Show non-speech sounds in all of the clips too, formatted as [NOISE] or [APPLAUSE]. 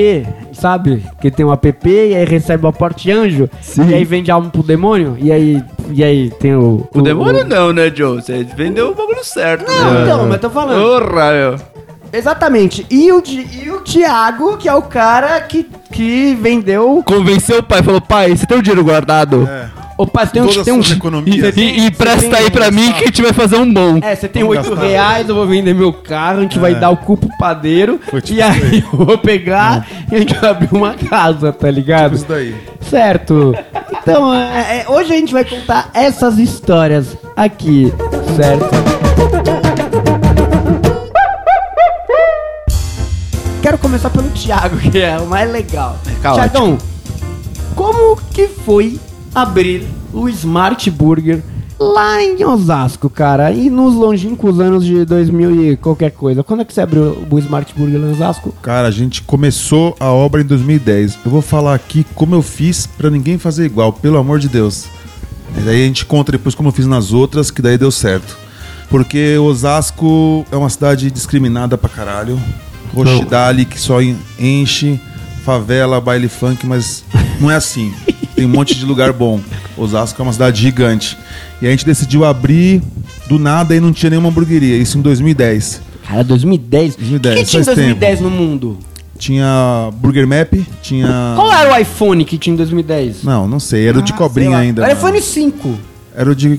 app, sabe? Que tem um app e aí recebe o aporte anjo. E aí vende alma pro demônio. E aí, e aí tem o. O demônio não, né, Joe? Você vendeu o bagulho certo. Não, né? então, mas tô falando. Porra, meu. Exatamente. E o, Di- e o Thiago, que é o cara que, que vendeu. Convenceu o pai, falou, pai, você tem o dinheiro guardado? Opa, tem um. Todas Tem um economias. E, e Você presta aí pra mim que a gente vai fazer um bom. É, você tem Vamos 8 gastar. reais, eu vou vender meu carro, a gente vai dar o cu pro padeiro. Tipo e aí [LAUGHS] eu vou pegar e a gente vai abrir uma casa, tá ligado? Isso daí. Certo. Então, é, é, hoje a gente vai contar essas histórias aqui, certo? Quero começar pelo Thiago, que é o mais legal. Caótico. Thiagão, como que foi abrir o Smart Burger lá em Osasco, cara? E nos longínquos anos de 2000 e qualquer coisa. Quando é que você abriu o Smart Burger lá em Osasco? Cara, a gente começou a obra em 2010. Eu vou falar aqui como eu fiz pra ninguém fazer igual, pelo amor de Deus. E daí a gente conta depois como eu fiz nas outras, que daí deu certo. Porque Osasco é uma cidade discriminada pra caralho. Rochidale que só en- enche, favela, baile funk, mas não é assim. Tem um monte de lugar bom. Osasco é uma cidade gigante. E a gente decidiu abrir do nada e não tinha nenhuma hamburgueria. Isso em 2010. Cara, 2010. 2010, O que, que tinha em faz 2010 no mundo? Tinha Burger Map, tinha. Qual era o iPhone que tinha em 2010? Não, não sei, era o de cobrinha ainda. Era mano. iPhone 5. Era o de.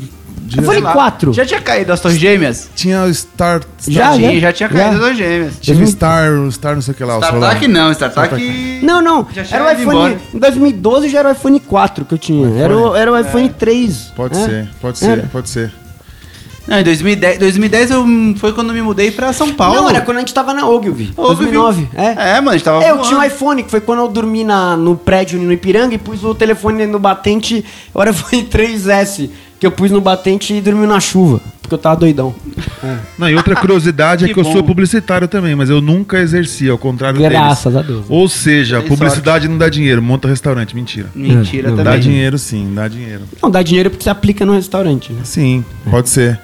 iPhone Sei lá. 4. Já tinha caído as torres gêmeas? Tinha o Star. Já, Star Tinha, já? já tinha caído Já? as torres gêmeas. Tinha o Star, o Star não sei o que lá. o celular. StarTAC não, StarTAC... Não, não. Já tinha Era o iPhone. embora. Em 2012 já era o iPhone 4 que eu tinha. Era o, era o iPhone 3. Pode é. ser, pode Era. ser, pode ser. Não, em 2010, 2010 eu, foi quando eu me mudei pra São Paulo. Não, era quando a gente tava na Ogilvy. Ogilvy. 2009. É. É, mano, a gente tava Eu voando. tinha um iPhone, que foi quando eu dormi na, no prédio no Ipiranga e pus o telefone no batente. Agora foi 3S, que eu pus no batente e dormi na chuva, porque eu tava doidão. Não, e outra [LAUGHS] curiosidade é Que que eu bom. sou publicitário também, mas eu nunca exerci, ao contrário Graças deles. a Deus. Ou seja, publicidade não dá dinheiro, monta restaurante, mentira. Mentira Não, Dá também. dinheiro sim, dá dinheiro. Não, dá dinheiro porque você aplica no restaurante. né? Sim, pode ser.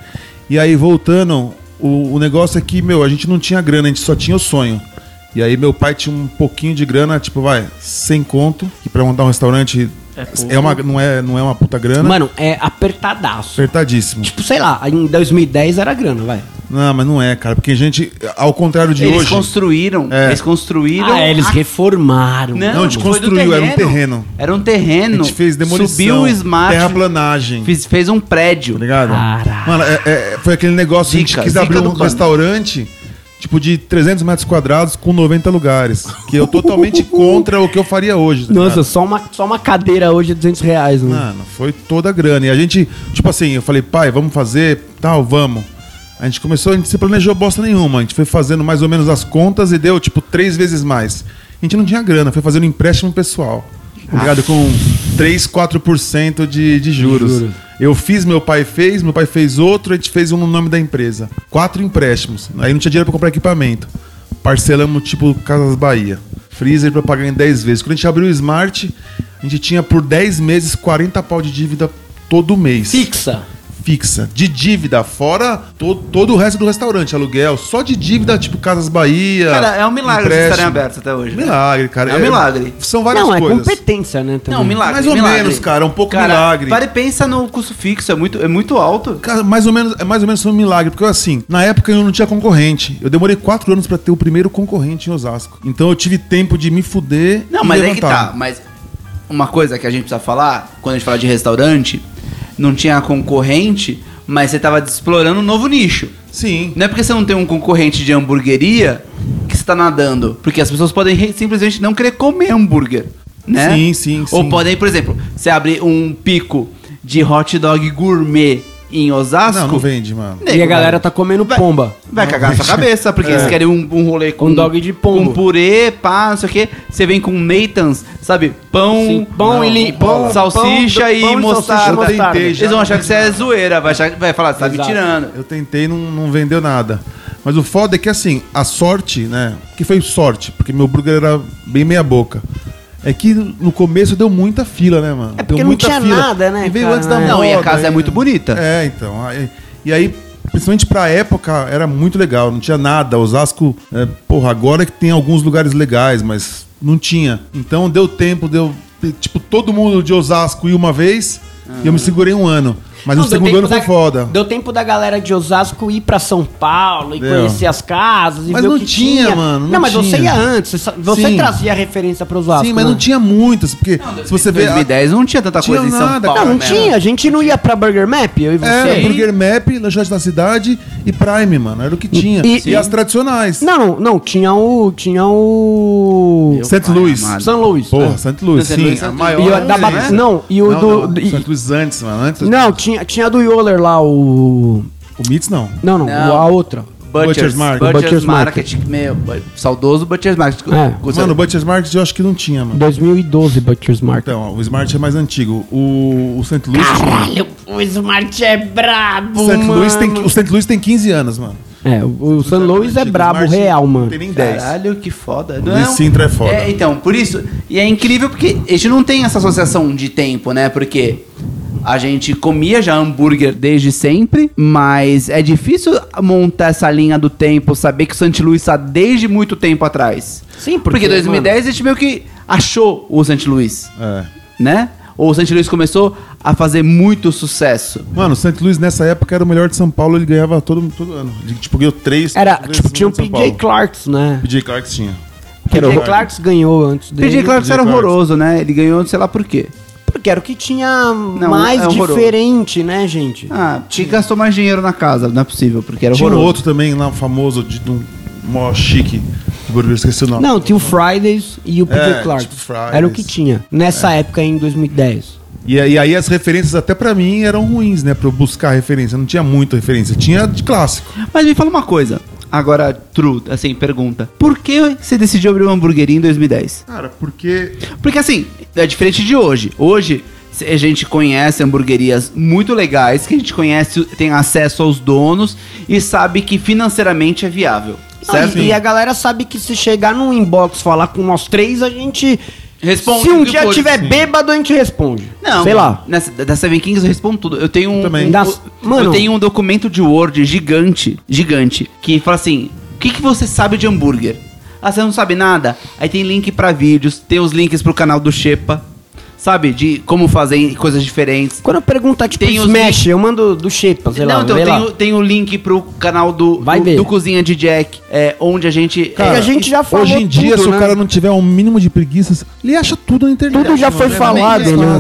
E aí, voltando, o, o negócio é que, meu, a gente não tinha grana, a gente só tinha o sonho. E aí meu pai tinha um pouquinho de grana, tipo, vai, sem conto, que pra montar um restaurante é, uma, não, é, não é uma puta grana. Mano, é apertadaço. Apertadíssimo. Tipo, sei lá, em 2010 era grana, vai. Não, mas não é, cara, porque a gente, ao contrário de Eles hoje. construíram, É. eles construíram... Ah, é, eles a- reformaram. Não, a gente construiu, era um terreno. Era um terreno. A gente fez demolição, Subiu o Smart, terraplanagem, fez, fez um prédio. tá ligado? Caralho. Mano, é- é- foi aquele negócio, a gente quis abrir um restaurante, tipo, de 300 metros quadrados com 90 lugares, que eu totalmente [LAUGHS] contra o que eu faria hoje. tá Nossa, só uma, só uma cadeira hoje é 200 reais, mano. Mano, foi toda a grana. E a gente, tipo assim, eu falei, pai, vamos fazer, tal, vamos. A gente começou, a gente se planejou bosta nenhuma. A gente foi fazendo mais ou menos as contas e deu, tipo, três vezes mais. A gente não tinha grana, foi fazendo empréstimo pessoal. Tá ligado? Com 3, 4% de, de juros. Juros. Eu fiz, meu pai fez, meu pai fez outro, a gente fez um no nome da empresa. Quatro empréstimos. Aí não tinha dinheiro pra comprar equipamento. Parcelamos, tipo, Casas Bahia. Freezer pra pagar em 10 vezes. Quando a gente abriu o Smart, a gente tinha por 10 meses 40 pau de dívida todo mês. Fixa. Fixa. De dívida, fora to- todo o resto do restaurante, aluguel. Só de dívida, tipo Casas Bahia. Cara, é um milagre vocês empréstimo. estarem abertos até hoje. né? Milagre, cara. É um milagre. São várias Não, é coisas. competência, né? Também. Não, milagre. Mais ou milagre. menos, cara, um pouco Cara, milagre. Para e pensa no custo fixo, é muito, é muito alto. Cara, mais ou menos, é mais ou menos um milagre, porque assim, na época eu não tinha concorrente. Eu demorei quatro anos pra ter o primeiro concorrente em Osasco. Então eu tive tempo de me fuder. Não, e mas é que levantar. tá. Mas uma coisa que a gente precisa falar, quando a gente fala de restaurante, não tinha concorrente, mas você tava explorando um novo nicho. Sim. Não é porque você não tem um concorrente de hamburgueria que você tá nadando. Porque as pessoas podem simplesmente não querer comer hambúrguer. Né? Sim, sim, Ou sim. podem, por exemplo, você abrir um pico de hot dog gourmet em Osasco. Não, não vende, mano. E a galera tá comendo Vai- pomba. Vai cagar na sua cabeça, porque [LAUGHS] eles querem um, um rolê com Um dog de pombo. Com purê, pá, não sei o quê. Você vem com Nathan's, sabe? Pão, Sim, pão e li- pão- salsicha pão- e pão e mostarda. salsicha e mostarda. Tentei já. Eles vão achar que você é zoeira, vai, achar, vai falar, você tá me tirando. Eu tentei e não, não vendeu nada. Mas o foda é que assim, a sorte, né? Que foi sorte, porque meu burger era bem meia boca. É que no começo deu muita fila, né, mano? É porque deu não muita tinha nada, né, E veio cara, antes da né? Não, e a casa é aí- muito bonita. É, então. aí- e aí, principalmente pra época, era muito legal. Não tinha nada. Osasco, é, porra, agora que tem alguns lugares legais, mas Não tinha. Então deu tempo, deu. Tipo, todo mundo de Osasco ir uma vez e eu me segurei um ano. Mas Não, o segundo tempo ano foi da- foda. Deu tempo da galera de Osasco ir pra São Paulo e Deu. conhecer as casas e Mas ver não o que tinha, mano, Não, não mas você tinha. ia antes. Você, você Sim. trazia referência pra Osasco. Sim, mas né? não tinha muitas, porque se você a- 2010 não tinha tanta Tinha coisa em São nada, Paulo. Não, não né? tinha. A gente não ia pra Burger Map, eu e você. Era Burger Map, Lanchonete da Cidade e Prime, mano. Era o que tinha. e- E, as tradicionais. Não, não, não. Tinha o. Tinha o. Louis. amado. São Luís. Porra, É. St. Louis, St. sim. Louis, a maior. E o da Ba- é. não, e o Não, do- não, St. Louis antes, mano. Antes. Não, tinha, tinha do Yoler lá, o. O Mitz não. Não, não, Não. a outra. Butcher's, Butcher's Market. Butcher's, Butcher's Market. Meu, bu- saudoso Butcher's Market. É. Com- Mano, o Butcher's Market eu acho que não tinha, mano. 2012 Butcher's Market. Então, o Smart é mais antigo. O, o St. Louis tinha. Caralho, o Smart é brabo, O St. Louis tem, mano. o St. Louis tem 15 anos, mano. É, o, o San Luís é Antigo, brabo Smart real, mano. Não tem nem 10. Caralho, que foda. O Luiz Sintra é foda. É, então, por isso. E é incrível porque a gente não tem essa associação de tempo, né? Porque a gente comia já hambúrguer desde sempre, mas é difícil montar essa linha do tempo, saber que o St. Louis está desde muito tempo atrás. Sim, Porque em 2010 a gente meio que achou o St. Louis, É. né? Ou o St. Louis começou a fazer muito sucesso. Mano, o St. Louis nessa época era o melhor de São Paulo, ele ganhava todo, todo ano. Ele, tipo, ganhou três. Era, três tipo, tinha o PJ. Clarks, né? PJ Clarks tinha. PJ. Clarks ganhou antes dele. PJ Clarks era horroroso, né? Ele ganhou, sei lá por quê. Porque era o que tinha mais é diferente, né, gente? Ah, tinha gastou mais dinheiro na casa, não é possível, porque era Tinha horroroso. outro também lá, famoso, de um mó chique. burger, esqueci o nome. Não, tinha o Fridays e o PJ É, Clarks. tipo. Era o que tinha. Nessa época, em 2010. E, e aí as referências até pra mim eram ruins, né? Pra eu buscar referência. Não tinha muita referência. Tinha de clássico. Mas me fala uma coisa. Agora, true, assim, pergunta. Por que você decidiu abrir uma hamburgueria em 2010? Cara, porque... Porque assim, é diferente de hoje. Hoje, se- a gente conhece hamburguerias muito legais, que a gente conhece, tem acesso aos donos e sabe que financeiramente é viável. Certo? Ah, e, e a galera sabe que se chegar num inbox falar com nós três, a gente. Responde Se um dia for, tiver sim. bêbado, a gente responde. Não, Sei lá. Nessa, da Seven Kings eu respondo tudo. Eu tenho um. também. um- Das- eu mano. tenho um documento de Word gigante, gigante, que fala assim: o que, que você sabe de hambúrguer? Ah, você não sabe nada? Aí tem link pra vídeos, tem os links pro canal do Shepa, sabe? De como fazer coisas diferentes. Quando eu perguntar, tipo, Tem os Smash, eu mando do Shepa, sei não, lá. então vê lá. tem, o- tem o link pro canal do, Vai do, ver. do Cozinha de Jack, é, onde a gente. Cara, é, a gente já falou Hoje em dia, tudo, se né? o cara não tiver um mínimo de preguiça, ele acha tudo na internet. Tudo já foi mano. falado, né?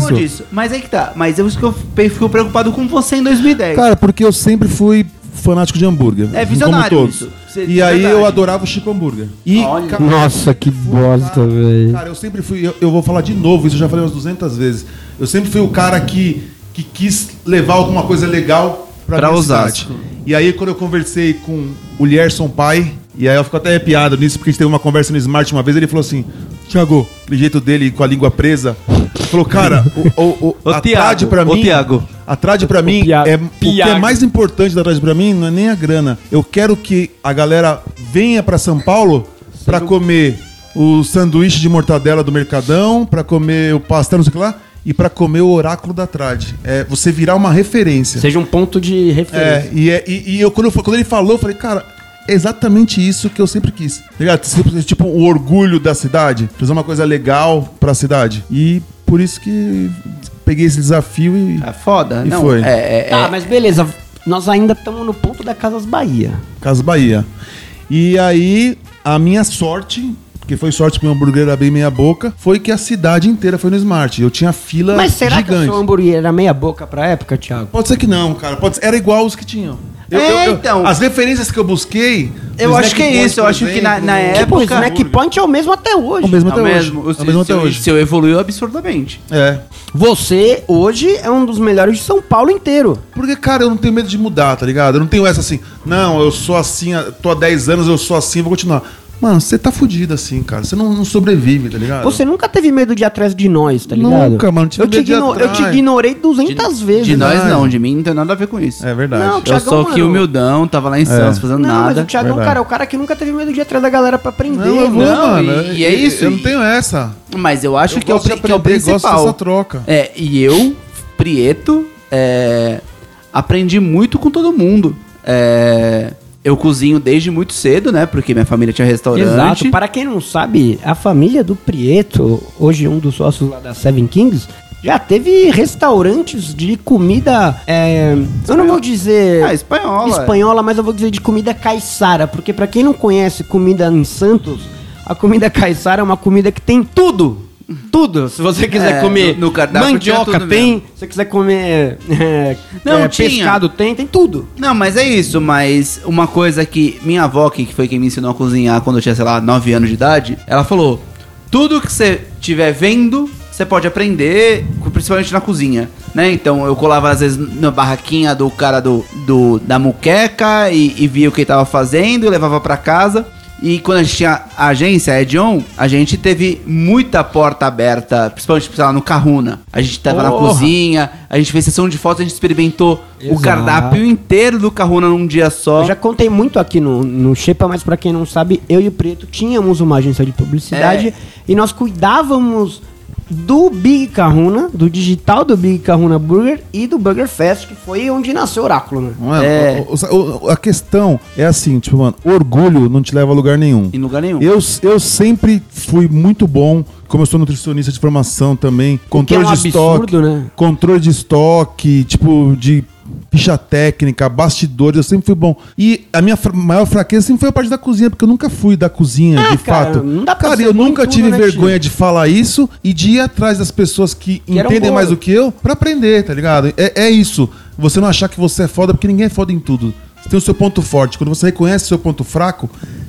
Mas aí que tá. Mas eu, isso que eu pe- fico preocupado com você em 2010. Cara, porque eu sempre fui fanático de hambúrguer. É visionário Como todos. isso. Você- E aí verdade. eu adorava o Chico Hambúrguer. E, Olha. cara, Nossa, que bosta, velho. Cara, eu sempre fui. Eu, eu vou falar de novo, isso eu já falei umas 200 vezes. Eu sempre fui o cara que, que quis levar alguma coisa legal pra, Pra minha Osasco. cidade. E aí, quando eu conversei com o Lierson Pai, e aí eu fico até arrepiado nisso, porque a gente teve uma conversa no Smart uma vez, ele falou assim: Tiago, aquele jeito dele com a língua presa, falou, cara, o, o, o, [LAUGHS] Ô, a Thiago, pra ô, mim. Thiago. A trad pra mim Pia- é. O que é mais importante da trad pra mim não é nem a grana. Eu quero que a galera venha pra São Paulo pra comer o sanduíche de mortadela do Mercadão, pra comer o pastel, não sei o que lá, e pra comer o oráculo da trad. É você virar uma referência. Seja um ponto de referência. É, e, é- e, e eu, quando, eu- quando ele falou, eu falei, cara, é exatamente isso que eu sempre quis. Tá Ligado? Tipo, o orgulho da cidade. Fazer uma coisa legal pra cidade. E por isso que peguei esse desafio e. É foda? E não, foi. É, é, Tá, é- mas beleza. Nós ainda estamos no ponto da Casas Bahia. Casa Bahia. E aí, a minha sorte, que foi sorte porque o hambúrguer era bem meia boca, foi que a cidade inteira foi no Smart. Eu tinha fila Mas será que o gigante. seu hambúrguer era meia boca pra época, Thiago? Pode ser que não, cara. Pode ser- Era igual os que tinham. É, então. As referências que eu busquei. Eu o acho que é isso, eu acho que na- na o- época- Tipo, o Snack Point é o mesmo até hoje. O mesmo é até o hoje. mesmo. O É o mesmo até seu, hoje. seu evoluiu absurdamente. É. Você, hoje, é um dos melhores de São Paulo inteiro. Porque, cara, eu não tenho medo de mudar, tá ligado? Eu não tenho essa assim, não, eu sou assim, tô há 10 anos, eu sou assim, vou continuar. Mano, você tá fudido assim, cara. Você não, não sobrevive, tá ligado? Você nunca teve medo de ir atrás de nós, tá ligado? Nunca, mano, tive Eu te, de eu te ignorei 200 vezes. De nós verdade. não, de mim não tem nada a ver com isso. É verdade. Não, eu Thiagão, sou aqui humildão, tava lá em Santos fazendo Não, mas nada. o Thiagão, Verdade. cara, é o cara que nunca teve medo de ir atrás da galera pra aprender. Não, eu vou, Não, mano. e- e é isso, Eu não e- tenho essa. Mas eu acho Eu que, é o, de pri- que é o aprender, gosto principal. dessa troca. É, e eu, Prieto, é, aprendi muito com todo mundo. É, eu cozinho desde muito cedo, né? Porque minha família tinha restaurante. Exato. Para quem não sabe, a família do Prieto, hoje um dos sócios lá da Seven Kings, já teve restaurantes de comida. é, eu não vou dizer. Ah, espanhola. espanhola, mas eu vou dizer de comida caiçara, porque pra quem não conhece comida em Santos, a comida caiçara é uma comida que tem tudo. Tudo. Se você quiser É, comer no- no cardápio mandioca, tem. Se você quiser comer é, Não, é, tinha. pescado, tem. Tem tudo. Não, mas é isso, mas uma coisa que minha avó, que foi quem me ensinou a cozinhar quando eu tinha, sei lá, 9 anos de idade, ela falou: tudo que você estiver vendo, você pode aprender, principalmente na cozinha, né? Então eu colava às vezes na barraquinha do cara do, do da muqueca e, e via o que ele tava fazendo e levava pra casa. E quando a gente tinha a agência, a Edion, a gente teve muita porta aberta, principalmente sei lá, no Carruna. A gente tava na Porra. cozinha, a gente fez sessão de fotos, a gente experimentou o Exato. cardápio inteiro do Carruna num dia só. Eu já contei muito aqui no, no Shepa, mas pra quem não sabe, eu e o Preto tínhamos uma agência de publicidade É. e nós cuidávamos do Big Kahuna, do digital do Big Kahuna Burger e do Burger Fest, que foi onde nasceu o Oráculo, né? Não é? É. O- o- a questão é assim, tipo, mano, orgulho não te leva a lugar nenhum. Em lugar nenhum. Eu, eu sempre fui muito bom, como eu sou nutricionista de formação também, controle que é um de absurdo, estoque, né? controle de estoque, tipo, de ficha técnica, bastidores, eu sempre fui bom. E a minha fra- maior fraqueza sempre foi a parte da cozinha, porque eu nunca fui da cozinha, Ah, de cara, fato. não dá pra cara, eu nunca tudo, tive né, vergonha tio? de falar isso e de ir atrás das pessoas que, Que entendem mais do que eu pra aprender, tá ligado? É, é isso. Você não achar que você é foda, porque ninguém é foda em tudo. Você tem o seu ponto forte. Quando você reconhece o seu ponto fraco,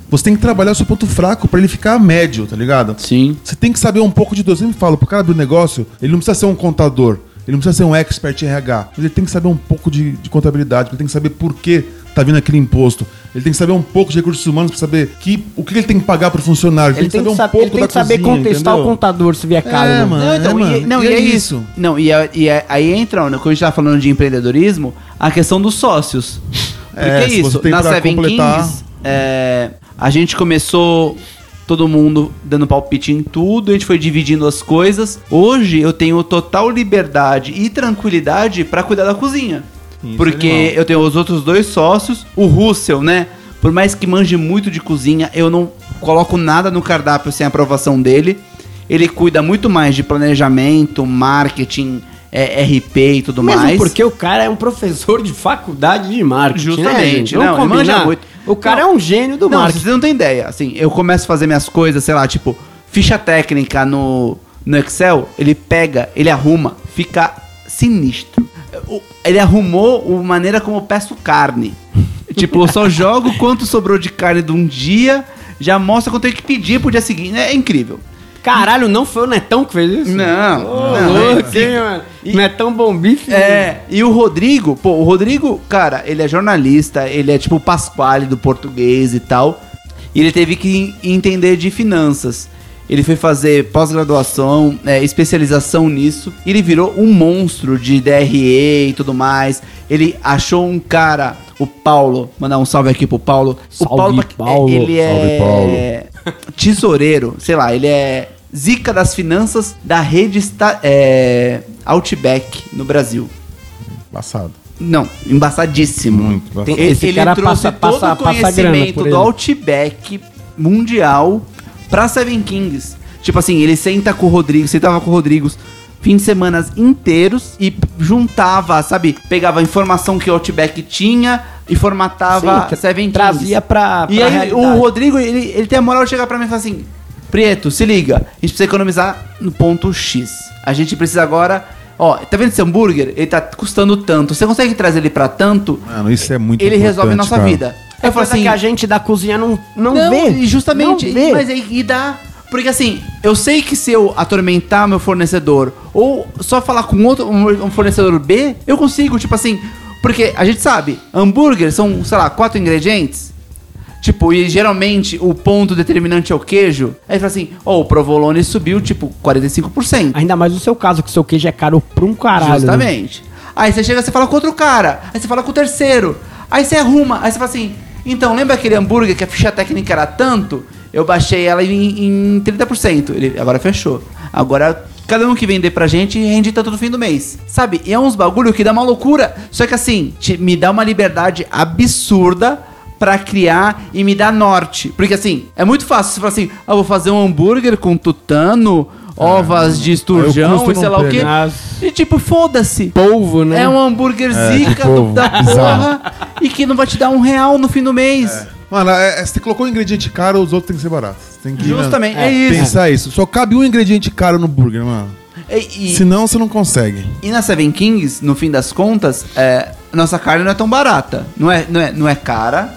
você tem que trabalhar o seu ponto fraco pra ele ficar médio, tá ligado? Sim. Você tem que saber um pouco de dois. Eu sempre falo, pro cara abrir um negócio, ele não precisa ser um contador. Ele não precisa ser um expert em RH. Ele tem que saber um pouco de, de contabilidade. Ele tem que saber por que tá vindo aquele imposto. Ele tem que saber um pouco de recursos humanos pra saber que, o que ele tem que pagar pro funcionário. Ele tem que, saber, ele tem que saber contestar o contador se vier. É, né? mano. Não, então, é, e, mano, não, e e é é isso. isso. Não, e, é- e é- aí entra, né, quando a gente tá falando de empreendedorismo, a questão dos sócios. Porque É, é, isso, tem na Seven completar- Kings, é, a gente começou todo mundo dando palpite em tudo, a gente foi dividindo as coisas. Hoje eu tenho total liberdade e tranquilidade pra cuidar da cozinha. Isso, porque animal. eu tenho os outros dois sócios, o Russell, né? Por mais que manje muito de cozinha, eu não coloco nada no cardápio sem a aprovação dele. Ele cuida muito mais de planejamento, marketing, é, RP e tudo Mesmo mais. porque o cara é um professor de faculdade de marketing. Justamente, né, gente? não, ele manja muito. O cara Não. é um gênio do não, marketing. você não tem ideia. Assim, eu começo a fazer minhas coisas, sei lá, tipo, ficha técnica no, no Excel, ele pega, ele arruma, fica sinistro. Ele arrumou a maneira como eu peço carne. [LAUGHS] tipo, eu só jogo quanto sobrou de carne de um dia, já mostra quanto eu tenho que pedir pro dia seguinte. É incrível. Caralho, não foi o Netão que fez isso? Não, Ô, não, louco, é- hein, mano? Netão bom bife. É, e o Rodrigo, pô, o Rodrigo, cara, ele é jornalista, ele é tipo o Pasquale do português e tal. E ele teve que entender de finanças. Ele foi fazer pós-graduação, é, especialização nisso. E ele virou um monstro de DRE e tudo mais. Ele achou um cara, o Paulo, mandar um salve aqui pro Paulo. Salve, o Paulo, Paulo. ele é Salve, tesoureiro, sei lá, ele é zica das finanças da rede esta- é, Outback no Brasil. Passado. Não, embaçadíssimo. Muito. Tem- Ele, Esse ele cara trouxe passa- todo passa- o conhecimento do. Outback mundial pra Seven Kings. Tipo assim, ele senta com o Rodrigo, sentava com o Rodrigo fim de semana inteiros e juntava, sabe? Pegava a informação que o Outback tinha e formatava Sim, Seven Kings. trazia pra, E pra aí realidade. o Rodrigo, ele, ele tem a moral de chegar pra mim e falar assim: Prieto, se liga, a gente precisa economizar no ponto X. A gente precisa agora. Ó, tá vendo esse hambúrguer? Ele tá custando tanto. Você consegue trazer ele pra tanto? Mano, isso é muito ele resolve a nossa cara. vida. É Eu falo coisa assim. que a gente da cozinha não, não, Não, vê. e justamente. Não vê. Mas aí e dá. Porque assim, eu sei que se eu atormentar meu fornecedor ou só falar com outro um fornecedor B, eu consigo, tipo assim. Porque a gente sabe, hambúrguer são, sei lá, quatro ingredientes. Tipo, e geralmente o ponto determinante é o queijo. Aí fala assim, ó, o provolone subiu, tipo, 45%. Ainda mais no seu caso, que seu queijo é caro pra um caralho. né? Justamente. Aí você chega, você fala com outro cara. Aí você fala com o terceiro. Aí você arruma. Aí você fala assim: então, lembra aquele hambúrguer que a ficha técnica era tanto? Eu baixei ela em, em 30%. Ele agora fechou. Agora. Cada um que vender pra gente rende tanto no fim do mês. Sabe? E é uns bagulho que dá uma loucura. Só que assim, te- me dá uma liberdade absurda pra criar e me dar norte. Porque assim, é muito fácil você falar assim: ah, vou fazer um hambúrguer com tutano, ovas de esturjão e sei lá o quê. As E tipo, foda-se. polvo, né? É um hambúrguer zica de do- polvo. da porra e que não vai te dar um real no fim do mês. Mano, é, é, você colocou um ingrediente caro, os outros têm que ser baratos. Tem que Justamente, né, é isso. Pensar isso. Só cabe um ingrediente caro no burger, mano. E, e- Senão você não consegue. e na Seven Kings, no fim das contas, é, nossa carne não é tão barata. Não é, não é, não é cara.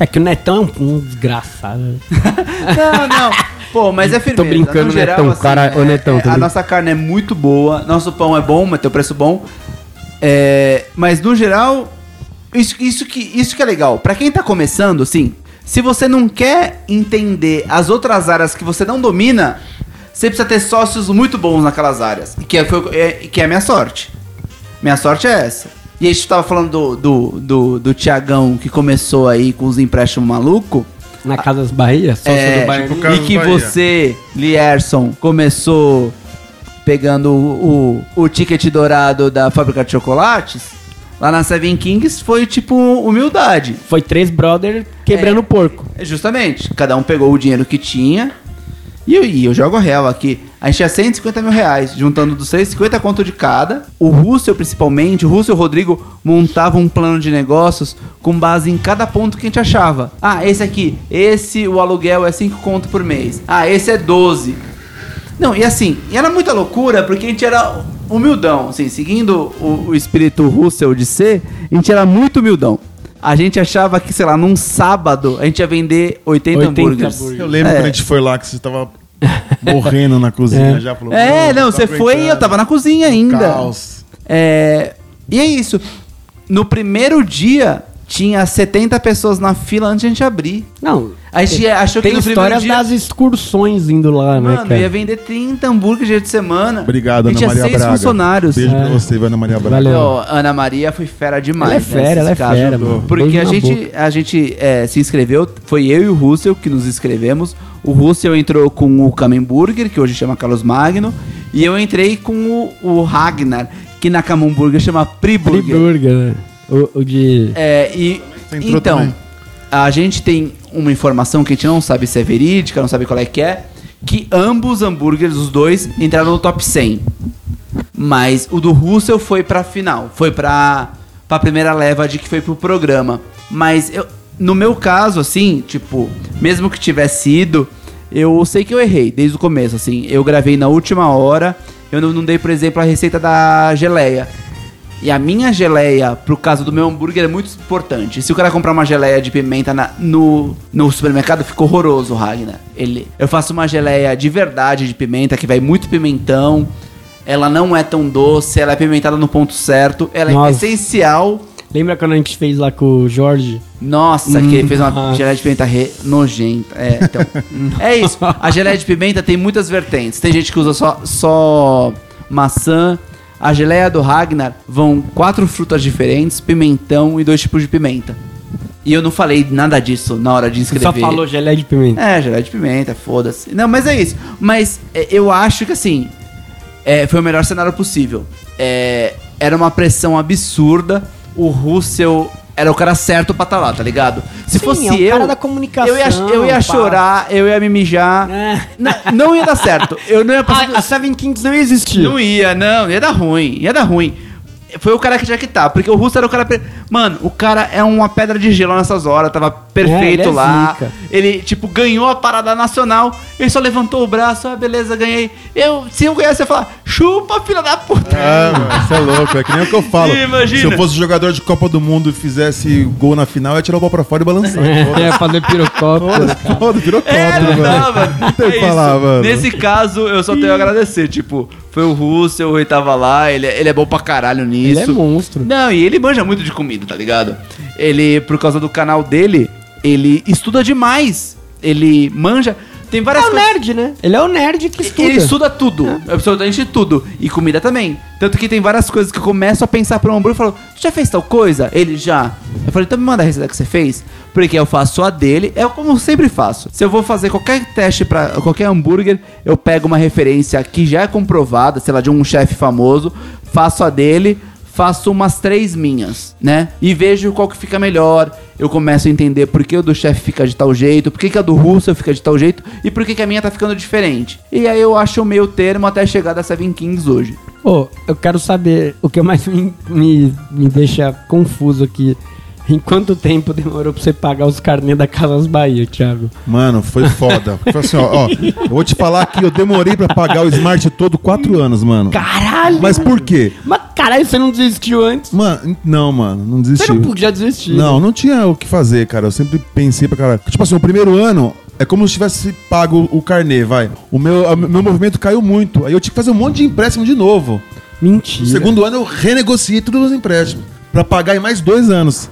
É que o Netão é um, um desgraçado. [LAUGHS] Não, não. Pô, mas é firmeza. brincando, no geral, Netão, assim, cara- é- ô, Netão, é- tô a nossa carne é muito boa, nosso pão é bom, mas tem o preço bom. É, mas no geral, isso, isso, que, isso que é legal. Pra quem tá começando, assim, se você não quer entender as outras áreas que você não domina, você precisa ter sócios muito bons naquelas áreas. Que é, foi- é- que é a minha sorte. Minha sorte é essa. E a gente tava falando do, do, do, do Tiagão que começou aí com os empréstimos malucos. Na Casa das Bahia, sócio É, do Bahia. tipo, e que Bahia. você, Lierson, começou pegando o, o, o ticket dourado da fábrica de chocolates, lá na Seven Kings foi tipo humildade. Foi três brother quebrando É. o porco. É, Justamente, cada um pegou o dinheiro que tinha. E eu, e eu jogo a real aqui. A gente tinha 150 mil reais, juntando dos três, 50 conto de cada. O Russell, principalmente, o Russell e o Rodrigo montavam um plano de negócios com base em cada ponto que a gente achava. Ah, esse aqui, esse o aluguel é 5 conto por mês. Ah, esse é 12. Não, e assim, e era muita loucura porque a gente era humildão, assim, seguindo o, o espírito Russell de ser, a gente era muito humildão. A gente achava que, sei lá, num sábado a gente ia vender 80, 80 hambúrgueres. hambúrgueres. Eu lembro É. quando a gente foi lá que você tava [LAUGHS] morrendo na cozinha É. já. Falou, É, "Mano, não, tá você foi e eu aguentando." tava na cozinha ainda. Caos. É, e é isso. No primeiro dia, tinha 70 pessoas na fila antes de a gente abrir. Não. A gente achou que Tem no histórias dia... das excursões indo lá, né, Mano, cara? ia vender 30 hambúrgueres dia de semana. Obrigado, Ana tinha Maria seis Braga. funcionários. Beijo pra É. você, Ana Maria Braga. Valeu. Ana Maria foi fera demais. Ela é fera, nesses ela é casos. fera, mano. Porque Beijo a gente, a gente é, se inscreveu, foi eu e o Russell que nos inscrevemos. O Russell entrou com o Camemburger, que hoje chama Carlos Magno. E eu entrei com o, o Ragnar, que na Camemburger chama Priburger. Burger, né? O, o de... É, e então, também. a gente tem uma informação que a gente não sabe se é verídica, não sabe qual é que é, que ambos hambúrgueres, os dois, entraram no top 100. Mas o do Russell foi pra final, foi pra, pra primeira leva de que foi pro programa. Mas eu, no meu caso, assim, tipo, mesmo que tivesse ido, eu sei que eu errei desde o começo, assim. Eu gravei na última hora, eu não, não dei, por exemplo, a receita da geleia. E a minha geleia, pro caso do meu hambúrguer, é muito importante. Se o cara comprar uma geleia de pimenta na- no, no supermercado, fica horroroso, Ragnar. Ele, eu faço uma geleia de verdade de pimenta, que vai muito pimentão. Ela não é tão doce, ela é pimentada no ponto certo. Ela é Nossa. essencial. Lembra quando a gente fez lá com o Jorge? Nossa, que ele fez uma Nossa. geleia de pimenta re- nojenta. É, então. [LAUGHS] é isso. A geleia de pimenta tem muitas vertentes. Tem gente que usa só, só maçã. A geleia do Ragnar vão quatro frutas diferentes, pimentão e dois tipos de pimenta. E eu não falei nada disso na hora de Você escrever. só falou geleia de pimenta. É, geleia de pimenta, foda-se. Não, mas é isso. Mas é, eu acho que assim, é, foi o melhor cenário possível. É, era uma pressão absurda. O Russell era o cara certo pra estar lá, tá ligado? Se Sim, fosse é eu. cara da comunicação, Eu ia, eu ia pá. chorar, eu ia me mijar. É. Não, não ia dar certo. Eu não ia [LAUGHS] passar. A, a Seven Kings não existia. Não ia, não, ia dar ruim, ia dar ruim. Foi o cara que tinha que estar, porque o Russo era o cara. pre- Mano, o cara é uma pedra de gelo nessas horas, tava perfeito É, ele é lá. Ele, tipo, ganhou a parada nacional, ele só levantou o braço, ah, beleza, ganhei. Eu, se eu ganhasse, eu ia falar, chupa, filha da puta. É, mano, você é louco, é que nem o que eu [LAUGHS] falo. Imagina. Se eu fosse jogador de Copa do Mundo e fizesse gol na final, eu ia tirar o pau pra fora e balançar. [LAUGHS] É, fazer pirocópio. Foda, virou É, não mano. Não tem o É que isso. falar, mano. Nesse caso, eu só tenho a agradecer. Tipo, foi o Russell, ele tava lá, ele, ele é bom pra caralho nisso. Ele é monstro. Não, e ele manja muito de comida, tá ligado? Ele, por causa do canal dele, ele estuda demais. Ele manja. Tem É várias o coisas. nerd, né? Ele é o nerd que estuda. Ele estuda tudo, absolutamente tudo. E comida também. Tanto que tem várias coisas que eu começo a pensar pra um hambúrguer e falo, tu já fez tal coisa? Ele já. Eu falei, então me manda a receita que você fez. Porque eu faço a dele, é como eu sempre faço. Se eu vou fazer qualquer teste pra qualquer hambúrguer, eu pego uma referência que já é comprovada, sei lá, de um chefe famoso, faço a dele, faço umas três minhas, né? E vejo qual que fica melhor. Eu começo a entender por que o do chefe fica de tal jeito, por que, que a do russo fica de tal jeito e por que, que a minha tá ficando diferente. E aí eu acho o meio termo até chegar da Seven Kings hoje. Ô, eu quero saber o que mais me, me, me deixa confuso aqui. Em quanto tempo demorou pra você pagar os carnês da Casas Bahia, Thiago? Mano, foi foda. [LAUGHS] Foi assim, ó, ó, eu vou te falar que eu demorei pra pagar o Smart todo quatro anos, mano. Caralho! Mas por quê? Mas caralho, você não desistiu antes? Mano, não, mano, não Você desisti. não podia desistir. Não, não tinha o que fazer, cara. Eu sempre pensei pra caralho. Tipo assim, o primeiro ano é como se tivesse pago o carnê, vai. O meu, o meu movimento caiu muito. Aí eu tinha que fazer um monte de empréstimo de novo. Mentira. No segundo ano eu renegociei todos os empréstimos. Pra pagar em mais dois anos.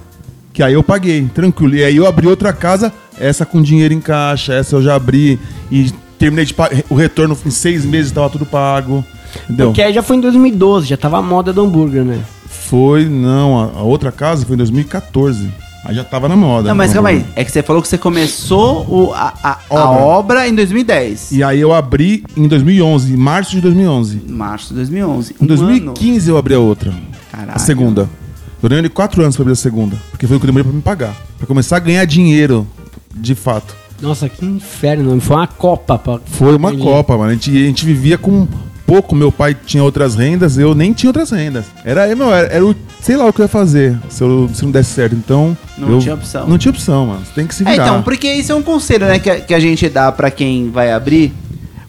Que aí eu paguei, tranquilo. E aí eu abri outra casa, essa com dinheiro em caixa, essa eu já abri e terminei de pagar. O retorno em seis meses tava tudo pago. Entendeu? Porque aí já foi em 2012, já tava a moda do hambúrguer, né? Foi, não, a, a outra casa foi em 2014. Aí já tava na moda. Não, mas né? calma aí. É que você falou que você começou o- a, a- a Obra. obra em 2010. E aí eu abri em 2011, em março de 2011. Março de 2011. Em Um ano. 2015 eu abri a outra. Caralho. A segunda. Eu demorei quatro anos pra abrir a segunda. Porque foi o que eu demorei pra me pagar. Pra começar a ganhar dinheiro, de fato. Nossa, que inferno. Foi uma copa. Pra... Foi uma Ele- Copa, mano. A gente, a gente vivia com pouco. Meu pai tinha outras rendas, eu nem tinha outras rendas. Era, meu, era, era o. Sei lá o que eu ia fazer se, eu, se não desse certo. Então. Não eu- tinha opção. Não tinha opção, mano. Você tem que se É, virar. então, porque isso é um conselho, né, que a, que a gente dá pra quem vai abrir.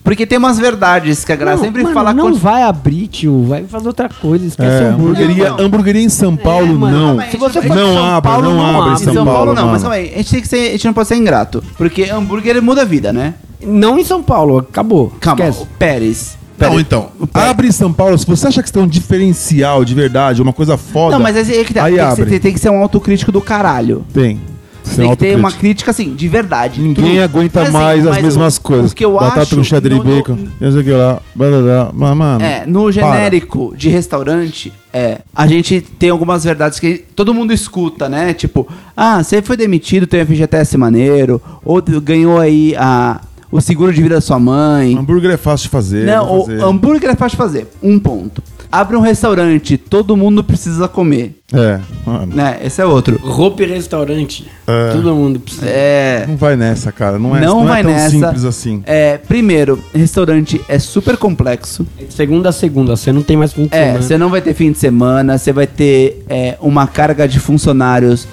Porque tem umas verdades que a galera Não, sempre mano, fala não quando- vai abrir, tio. Vai fazer outra coisa. Esquece É, hambúrguer. hamburgueria, Não, não. hamburgueria em São Paulo, mano, não. Mas Se você for Não São abra, Paulo, não abre. Em São, São Paulo, Paulo, não, mas calma aí, a gente, tem que ser, a gente não pode ser ingrato. Porque hambúrguer muda a vida, né? Não em São Paulo, acabou. Calma, Esquece. o Pérez. Não, Pérez- então. Pérez- Abre em São Paulo. Se você acha que você tem um diferencial de verdade, uma coisa foda. Não, mas aí é que tá. Aí tem, que abre. ser, tem que ser um autocrítico do caralho. Tem. Você tem que ter uma crítica assim, de verdade. Ninguém aguenta assim, mais as mas mesmas o- coisas. O que eu Batata acho. com cheddar e no- bacon. Não sei o que lá. blá, blá, mano. É, no para. genérico de restaurante, é, a gente tem algumas verdades que todo mundo escuta, né? Tipo, ah, você foi demitido, teve FGTS maneiro, ou ganhou aí a, o seguro de vida da sua mãe. Hambúrguer é fácil de fazer. Não, fazer. hambúrguer é fácil de fazer. Um ponto. Abre um restaurante, todo mundo precisa comer. É, mano. Né? Esse é outro. Roupa e restaurante. É. Todo mundo precisa. É. Não vai nessa, cara. Não é, não, não vai é tão nessa. simples assim. É, primeiro, restaurante é super complexo. É segunda a segunda, você não tem mais fim de É, semana. você não vai ter fim de semana, você vai ter é, uma carga de funcionários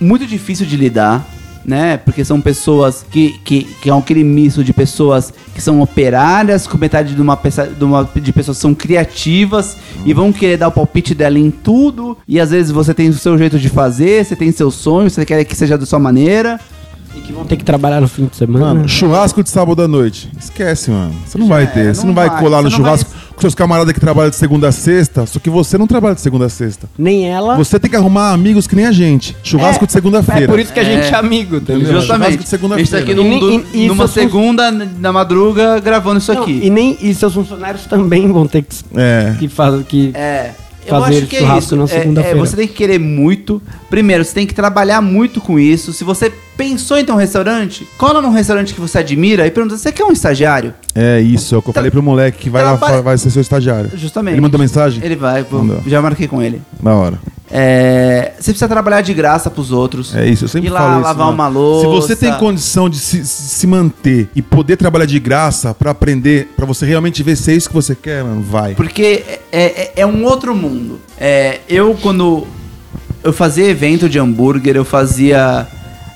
muito difícil de lidar, né? Porque são pessoas que, que, que é aquele misto de pessoas que são operárias, com metade de uma, peça, de, uma de pessoas que são criativas e vão querer dar o palpite dela em tudo. E às vezes você tem o seu jeito de fazer, você tem seus sonhos, você quer que seja da sua maneira. E que vão ter que trabalhar no fim de semana. Mano, churrasco de sábado à noite. Esquece, mano. Você não vai é, ter. Você não não vai vai, colar no você não churrasco com seus camaradas que trabalham de segunda a sexta, só que você não trabalha de segunda a sexta. Nem ela. Você tem que arrumar amigos que nem a gente. Churrasco É, de segunda-feira. É por isso que a gente É. é amigo, entendeu? Churrasco Justamente. de segunda-feira. Tá aqui num- e- e numa fun- segunda, na madruga, gravando isso Não, aqui. e, nem, e seus funcionários também vão ter que, É. que, faz, que É. Eu fazer acho que é churrasco isso. na É- é, segunda-feira. você tem que querer muito. Primeiro, você tem que trabalhar muito com isso. Se você pensou em ter um restaurante, cola num restaurante que você admira e pergunta: você quer um estagiário? É isso, é o que eu falei pro moleque que vai lá, Trabalha- vai ser seu estagiário. Justamente. Ele mandou mensagem? Ele vai, Mandou. já marquei com ele. Da hora. É, você precisa trabalhar de graça pros outros. É isso, eu sempre Ir lá falo isso. lavar mano. uma louça. Se você tem condição de se, se manter e poder trabalhar de graça pra aprender, pra você realmente ver se é isso que você quer, mano, vai. Porque é, é, é um outro mundo. É, eu, quando eu fazia evento de hambúrguer, eu fazia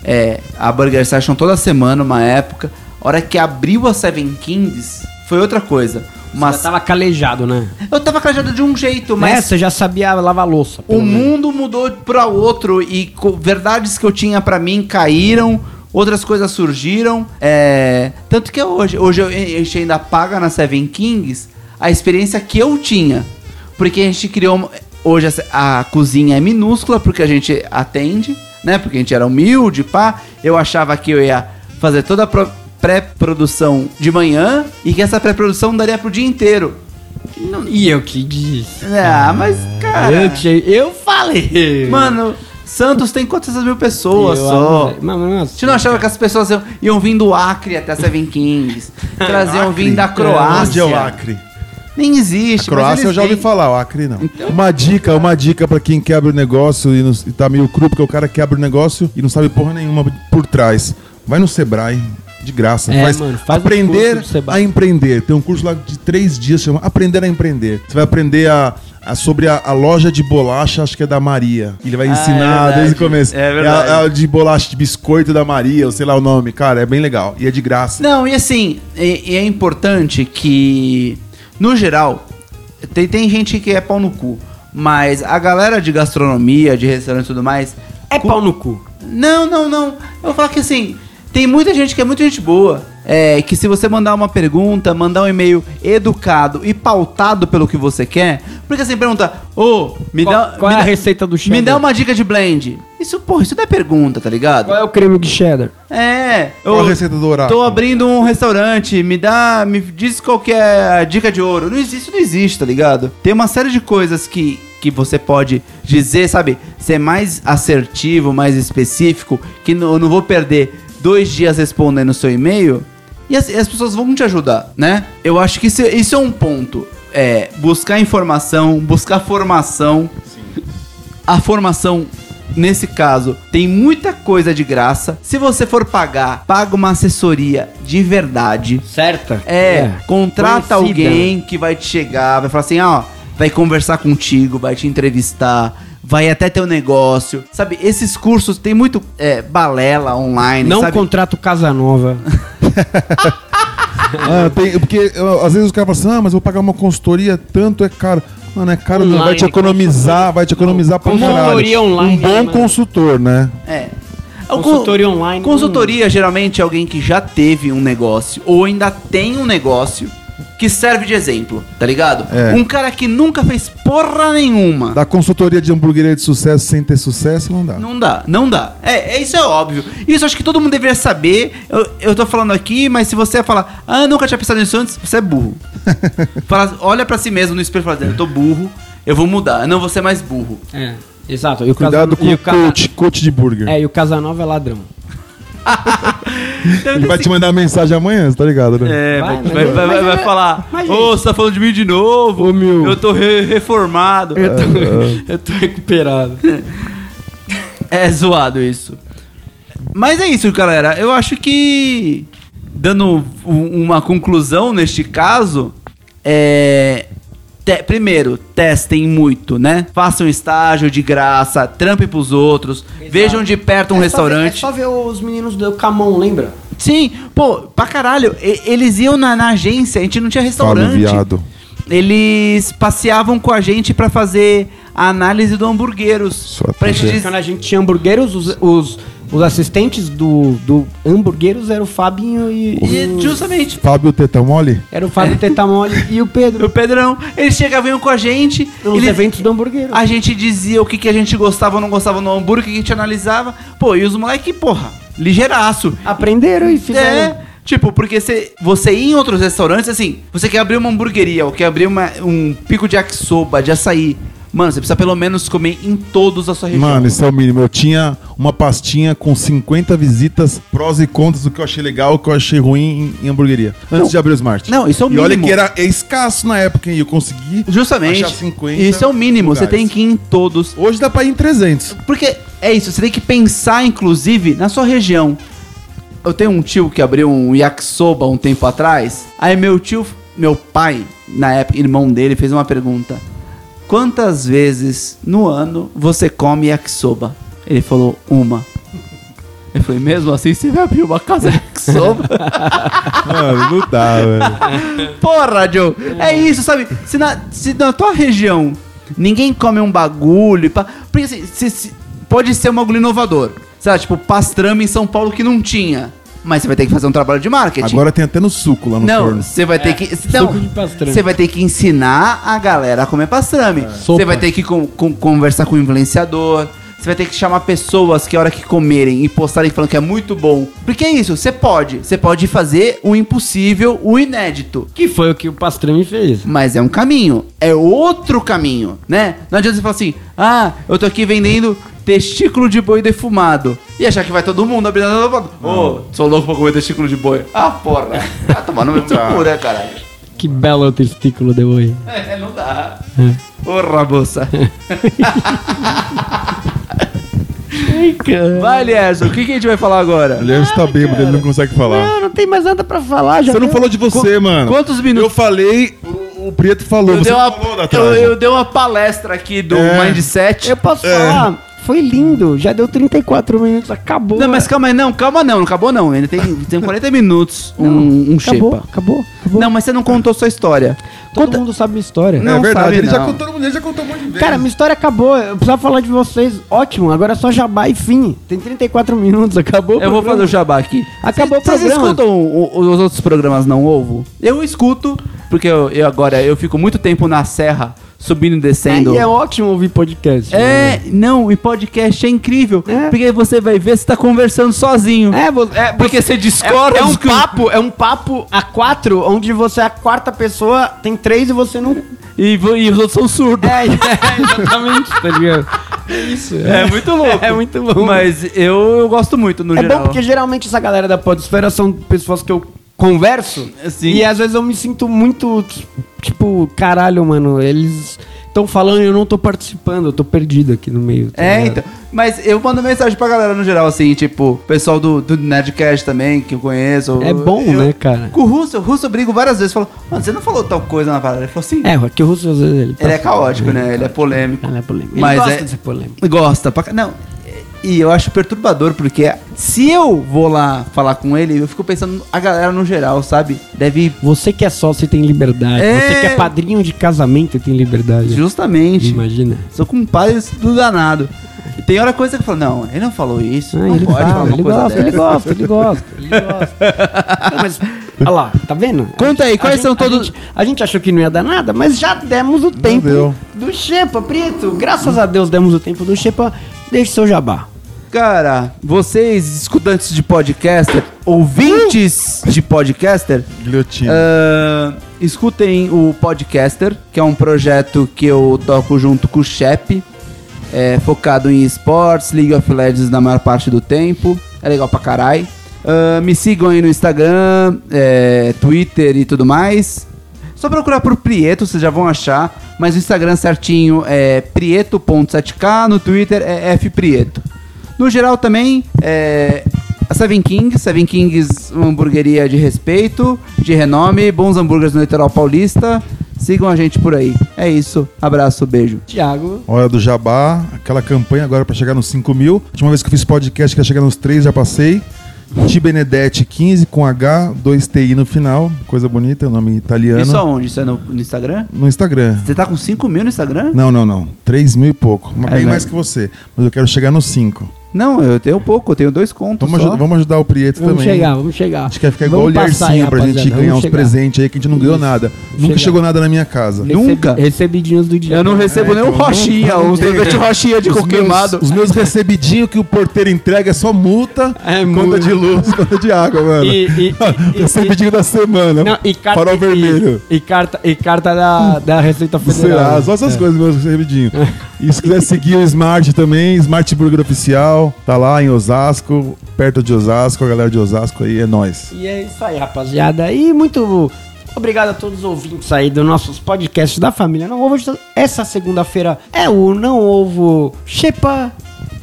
é, a Burger Session toda semana, uma época. A hora que abriu a Seven Kings, foi outra coisa. Mas já tava calejado, né? eu tava calejado de um jeito, Mas mas você já sabia lavar louça. o menos. mundo mudou pra outro e verdades que eu tinha pra mim caíram, outras coisas surgiram. é, tanto que hoje, hoje eu- a gente ainda paga na Seven Kings a experiência que eu tinha. Porque a gente criou. Hoje a, a cozinha é minúscula porque a gente atende, né? Porque a gente era humilde, pá. Eu achava que eu ia fazer toda a pro- pré-produção de manhã e que essa pré-produção daria pro dia inteiro. E eu que disse. Ah, mas, cara. Eu, que, eu falei. Mano, Santos tem quantas mil pessoas Eu só? A gente não achava que as pessoas iam, iam vir do Acre até Seven Kings. [LAUGHS] traziam vir da Onde é o Croácia. Acre? Nem existe. A Croácia eu já ouvi têm. falar, o Acre não. Uma dica, uma dica pra quem quebra o negócio e, não- e tá meio cru, porque o cara quebra o negócio e não sabe porra nenhuma por trás. Vai no Sebrae, de graça. É, faz, mano, faz um aprender Sebrae. a empreender. Tem um curso lá de três dias, chama Aprender a Empreender. Você vai aprender a, a- sobre a, a loja de bolacha, acho que é da Maria. Ele vai Ah, ensinar é desde o começo. É verdade. a, a de bolacha de biscoito da Maria, ou sei lá o nome. Cara, é bem legal. E é de graça. Não, e assim, e é importante que, no geral, tem, tem gente que é pau no cu, mas a galera de gastronomia, de restaurante e tudo mais. É pau no cu. Não, não, não. Eu vou falar que assim, tem muita gente que é muita gente boa. É, que se você mandar uma pergunta, mandar um e-mail educado e pautado pelo que você quer, porque assim, pergunta, ô, me Qual- dá. qual me é a dá- receita do Me cheddar? dá uma dica de blend. Isso, porra, isso não é pergunta, tá ligado? Qual é o creme de cheddar? É. Qual a receita do oráculo? Tô abrindo um restaurante, me dá. Me diz qual que é a dica de ouro. Não existe, isso não existe, tá ligado? Tem uma série de coisas que, que você pode dizer, sabe? Ser mais assertivo, mais específico, que eu não vou perder dois dias respondendo o seu e-mail. E as, e as pessoas vão te ajudar, né? Eu acho que isso, isso é um ponto. É buscar informação, buscar formação. A formação, nesse caso, tem muita coisa de graça. Se você for pagar, paga uma assessoria de verdade. Certa? É, contrata Conhecida. alguém que vai te chegar, vai falar assim, ó, vai conversar contigo, vai te entrevistar, vai até teu negócio. Sabe, esses cursos tem muito é, balela online, Não sabe? contrata o Casanova. [LAUGHS] [LAUGHS] Ah, tem- porque eu, às vezes os caras falam assim, ah, mas eu vou pagar uma consultoria, tanto é caro. Mano, é caro, não, vai Online, te economizar, vai te economizar pra caralho. online, Um bom né, mano? consultor, né? É. Consultoria online. Consultoria geralmente é alguém que já teve um negócio ou ainda tem um negócio que serve de exemplo, tá ligado? É. Um cara que nunca fez porra nenhuma. Da consultoria de hamburgueria de sucesso sem ter sucesso, não dá. Não dá, não dá. É, é, isso é óbvio. Isso acho que todo mundo deveria saber. Eu, eu tô falando aqui, mas se você falar, ah, nunca tinha pensado nisso antes, você é burro. [LAUGHS] Fala, olha pra si mesmo no espelho e fala, eu tô burro, eu vou mudar, eu não vou ser mais burro. É, exato. E o Cuidado Casan- com e o coach, coach de burger. É, e o Casanova é ladrão. [LAUGHS] Então, Ele vai te mandar mensagem amanhã, você tá ligado, né? É, Vai, vai, vai, vai, vai é- falar, ô, gente- você tá falando de mim de novo? Ô, meu. Eu tô re- reformado. Eu tô, [LAUGHS] eu tô recuperado. É zoado isso. Mas é isso, galera. Eu acho que, dando um- uma conclusão neste caso, é. Te- primeiro, testem muito, né? Façam estágio de graça, trampem pros outros, vejam de perto um É só ver- restaurante. é só ver os meninos do Camon, lembra? Sim, pô, pra caralho, e- eles iam na, na agência, a gente não tinha Fala, restaurante. viado. Eles passeavam com a gente pra fazer a análise do hamburgueros. Só Pra gente Quando a gente tinha hamburgueiros, os, os, os assistentes do, do hamburgueiros eram o Fabinho e. E o- justamente, Fábio Teta Mole? Era o Fábio Tetamoli e o Pedro. [LAUGHS] o Pedrão, eles chegavam iam com a gente, Nos eles- eventos do hamburguero. a gente dizia o que, que a gente gostava ou não gostava no hambúrguer, o que a gente analisava. Pô, e os moleque, porra, ligeiraço. Aprenderam e fizeram. É, tipo, porque cê, você ir em outros restaurantes, assim, você quer abrir uma hamburgueria ou quer abrir uma- um pico de yakisoba, de açaí. Mano, você precisa pelo menos comer em todos da sua região. Mano, isso é o mínimo. Eu tinha uma pastinha com 50 visitas, prós e contras do que eu achei legal, o que eu achei ruim em, em hamburgueria. Antes Não. de abrir o Smart. Não, isso é o E olha mínimo. que era é escasso na época, e eu consegui. Justamente. achar 50 Isso é o mínimo, você lugares. tem que ir em todos. Hoje dá pra ir em 300. Porque é isso, você tem que pensar, inclusive, na sua região. Eu tenho um tio que abriu um yakisoba um tempo atrás. Aí meu tio, meu pai, na época, irmão dele, fez uma pergunta: Quantas vezes no ano você come yakisoba? Ele falou: Uma. Eu falei: Mesmo assim, você vai abrir uma casa de yakisoba? [LAUGHS] Mano, não dá, velho. Porra, Joe. É isso, sabe? Se na, se na tua região ninguém come um bagulho. pá- Porque assim, se- se- pode ser um bagulho inovador. Sabe, tipo, pastrame em São Paulo que não tinha. Mas você vai ter que fazer um trabalho de marketing. Agora tem até no suco lá no não, forno. você vai ter que. Não, suco de pastrame. você vai ter que ensinar a galera a comer pastrame. Você Sopa. vai ter que con- con- conversar com o influenciador. Você vai ter que chamar pessoas que a hora que comerem e postarem falando que é muito bom. Porque é isso, você pode. Você pode fazer o impossível, o inédito. Que foi o que o Pastrame fez. Mas é um caminho. É outro caminho, né? Não adianta você falar assim, ah, eu tô aqui vendendo testículo de boi defumado. E achar que vai todo mundo abrindo a Ô, sou louco pra comer testículo de boi. Ah, porra. [LAUGHS] Ah, tomar no meu cu, né, caralho? Que belo testículo de boi. É, não dá. Porra, moça. [LAUGHS] Ai, cara. Vai, Lierson, o que, que a gente vai falar agora? O Leandro tá bêbado, ele não consegue falar. Não, não tem mais nada pra falar. Já Você não deu- falou de você, mano. Quantos Eu minutos? falei, o, o Prieto falou. Eu você dei, uma, falou da eu, eu dei uma palestra aqui do É. Mindset. Eu posso É. falar? Foi lindo. Já deu 34 minutos. Acabou. Não, mas calma aí, não, calma não, não acabou não. Ainda tem, tem 40 minutos um, um acabou, Xepa. acabou, acabou. Não, mas você não contou sua história. Todo Conta- mundo sabe minha história. Não é verdade, sabe, ele, Já não. contou, ele já contou um monte de vezes. Cara, minha história acabou. Eu precisava falar de vocês. Ótimo. Agora é só jabá e fim. Tem 34 minutos. Acabou o Eu vou fazer o jabá aqui. Acabou Vocês- o programa. Vocês escutam o- o- os outros programas não ovo? Eu escuto, porque eu, eu agora eu fico muito tempo na serra, subindo e É, descendo. e é ótimo ouvir podcast. É, não, e podcast é incrível. É. Porque você vai ver, você tá conversando sozinho. É, vo- é, Porque você discorda é, é um papo, é um papo a quatro, onde você é a quarta pessoa, tem três e você não. E, e os outros são surdos. É, é [LAUGHS] exatamente, tá ligado? É isso. É muito louco. É muito bom. Mas eu, eu gosto muito, no é geral. bom porque geralmente essa galera da Podesfera são pessoas que eu converso. Sim. E às vezes eu me sinto muito, tipo, caralho, mano, eles estão falando e eu não tô participando, eu tô perdido aqui no meio. tá É, ligado? então. Mas eu mando mensagem pra galera no geral, assim, tipo, pessoal do, do Nerdcast também, que eu conheço. É bom, Eu- né, cara? Com o Russo, o Russo eu brigo várias vezes. Falou, mano, você não falou tal coisa na parada. Ele falou assim. É, que o Russo às vezes ele. Ele é caótico, né? Ele é polêmico. Ele é polêmico. Ele Mas gosta é- de ser polêmico. Gosta pra Não. E eu acho perturbador, porque se eu vou lá falar com ele, eu fico pensando a galera no geral, sabe? Deve. Você que é sócio tem liberdade. É. Você que é padrinho de casamento tem liberdade. Justamente. Imagina. Sou com padre do danado. E tem hora coisa que fala, não, ele não falou isso. Ah, não ele pode fala, falar uma ele coisa gosta, ele gosta, ele gosta, ele gosta. [LAUGHS] Não, mas, olha lá, tá vendo? Conta aí, A quais gente- são a todos- gente- A gente achou que não ia dar nada, mas já demos o tempo do Xepa, Preto. Graças a Deus demos o tempo do Xepa. Deixe seu jabá. Cara, vocês, escutantes de podcaster, ouvintes de podcaster, Guilhotina. ah, escutem o Podcaster, que é um projeto que eu toco junto com o Shep, é, focado em esportes, League of Legends na maior parte do tempo. É legal pra caralho. Ah, me sigam aí no Instagram, é, Twitter e tudo mais. Só procurar por Prieto, vocês já vão achar. Mas o Instagram certinho é prieto.7k, no Twitter é fprieto. No geral também, é, a Seven Kings, Seven Kings, uma hamburgueria de respeito, de renome, bons hambúrgueres no litoral paulista. Sigam a gente por aí. É isso. Abraço, beijo. Tiago. Hora do Jabá, aquela campanha agora pra chegar nos 5 mil. A última vez que eu fiz podcast, que ia chegar nos 3, já passei. Ti Benedetti 15 com H, 2TI no final. Coisa bonita, nome italiano. Isso aonde? Isso é no, no Instagram? No Instagram. Você tá com 5 mil no Instagram? Não, não, não. 3 mil e pouco. Mas É, bem mais que você. Mas eu quero chegar nos 5. Não, eu tenho pouco, eu tenho dois contos. Vamos, só. aju- vamos ajudar o Prieto Vamos também. chegar, vamos chegar. A gente quer ficar igual Vamos o Liercinho pra gente ganhar vamos uns chegar. presentes aí que a gente não ganhou Isso. nada. Vamos Nunca chegar. chegou nada na minha casa. Receb- Nunca. Recebidinhos do dia. Eu não recebo É, nem um então, os tem. sorvete rochinha de coco meus, queimado. os meus recebidinhos que o porteiro entrega é só multa, É, conta multa. de luz, conta de água, mano. E- e- e- [LAUGHS] recebidinho da semana. Não, e carta, Farol vermelho. E, carta, e carta da, da Receita Federal. Serasa, só essas É. coisas, meus recebidinhos. [LAUGHS] E se quiser seguir o Smart também, Smart Burger Oficial, tá lá em Osasco, perto de Osasco, a galera de Osasco aí, é nóis. E é isso aí, rapaziada. E muito obrigado a todos os ouvintes aí dos nossos podcasts da família Não Ovo. Essa segunda-feira é o Não Ovo Xepa.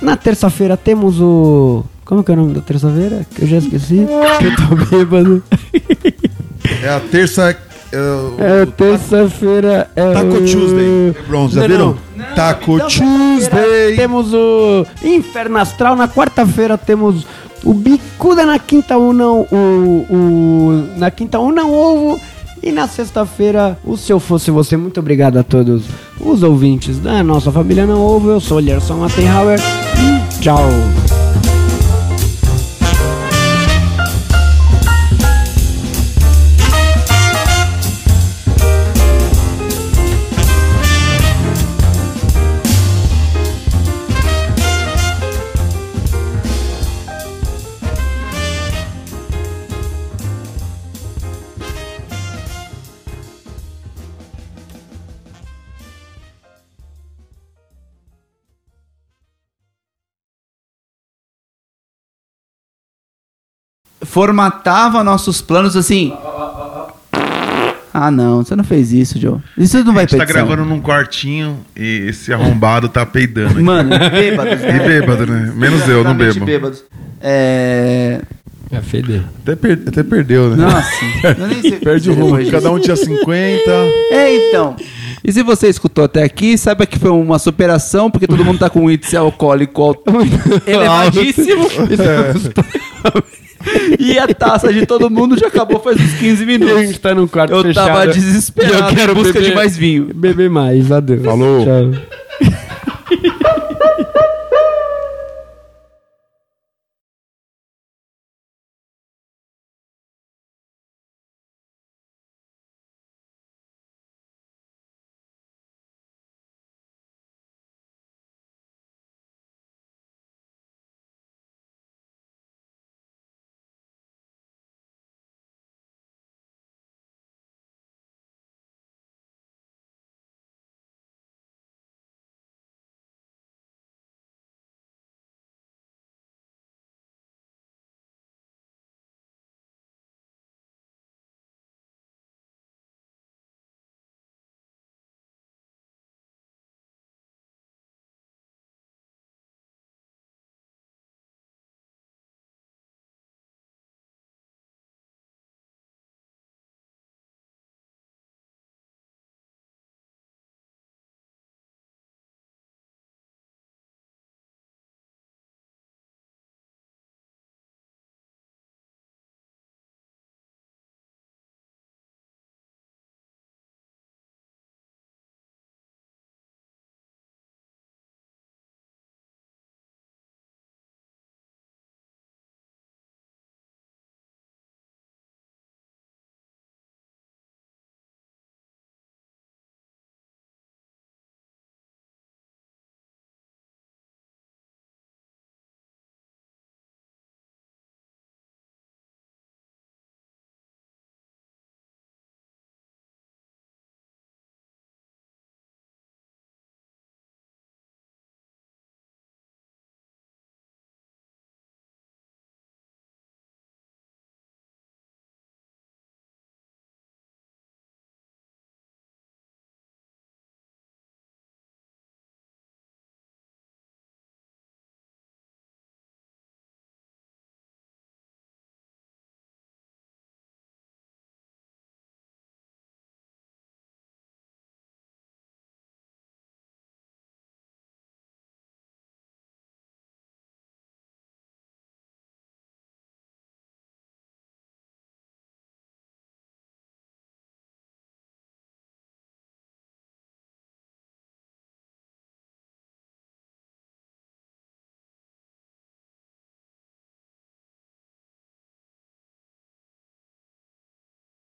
Na terça-feira temos o. Como que é o nome da terça-feira? Que eu já esqueci. Que eu tô bêbado. É a terça. É, É, terça-feira é Taco o... Tuesday. Bronze, já Não, viram? não. Taco Então, Tuesday. Temos o Inferno Astral. Na quarta-feira temos o Bicuda. Na quinta, o não. O, o, na quinta, o não ovo. E na sexta-feira, o Se Eu Fosse Você. Muito obrigado a todos os ouvintes da nossa família Não Ovo. Eu sou o Lerson Mattenhauer. E tchau. Formatava nossos planos assim. Ah, não, você não fez isso, Joe. Isso não A vai gente tá gravando num quartinho e esse arrombado tá peidando. aqui. Mano, [LAUGHS] bêbados. E bêbado, né? Menos eu, não bebo. bêbados. É... É feder. Até, per- até perdeu, né? Nossa, eu nem sei [LAUGHS] Perde o rumo. Cada um tinha 50. É, então. E se você escutou até aqui, saiba que foi uma superação, porque todo mundo tá com um índice alcoólico alto- [LAUGHS] elevadíssimo. E a taça de todo mundo já acabou faz uns 15 E a gente minutos. tá num quarto Eu fechado. tava desesperado Eu quero em busca beber- de mais vinho. Beber mais, adeus. Falou. Tchau.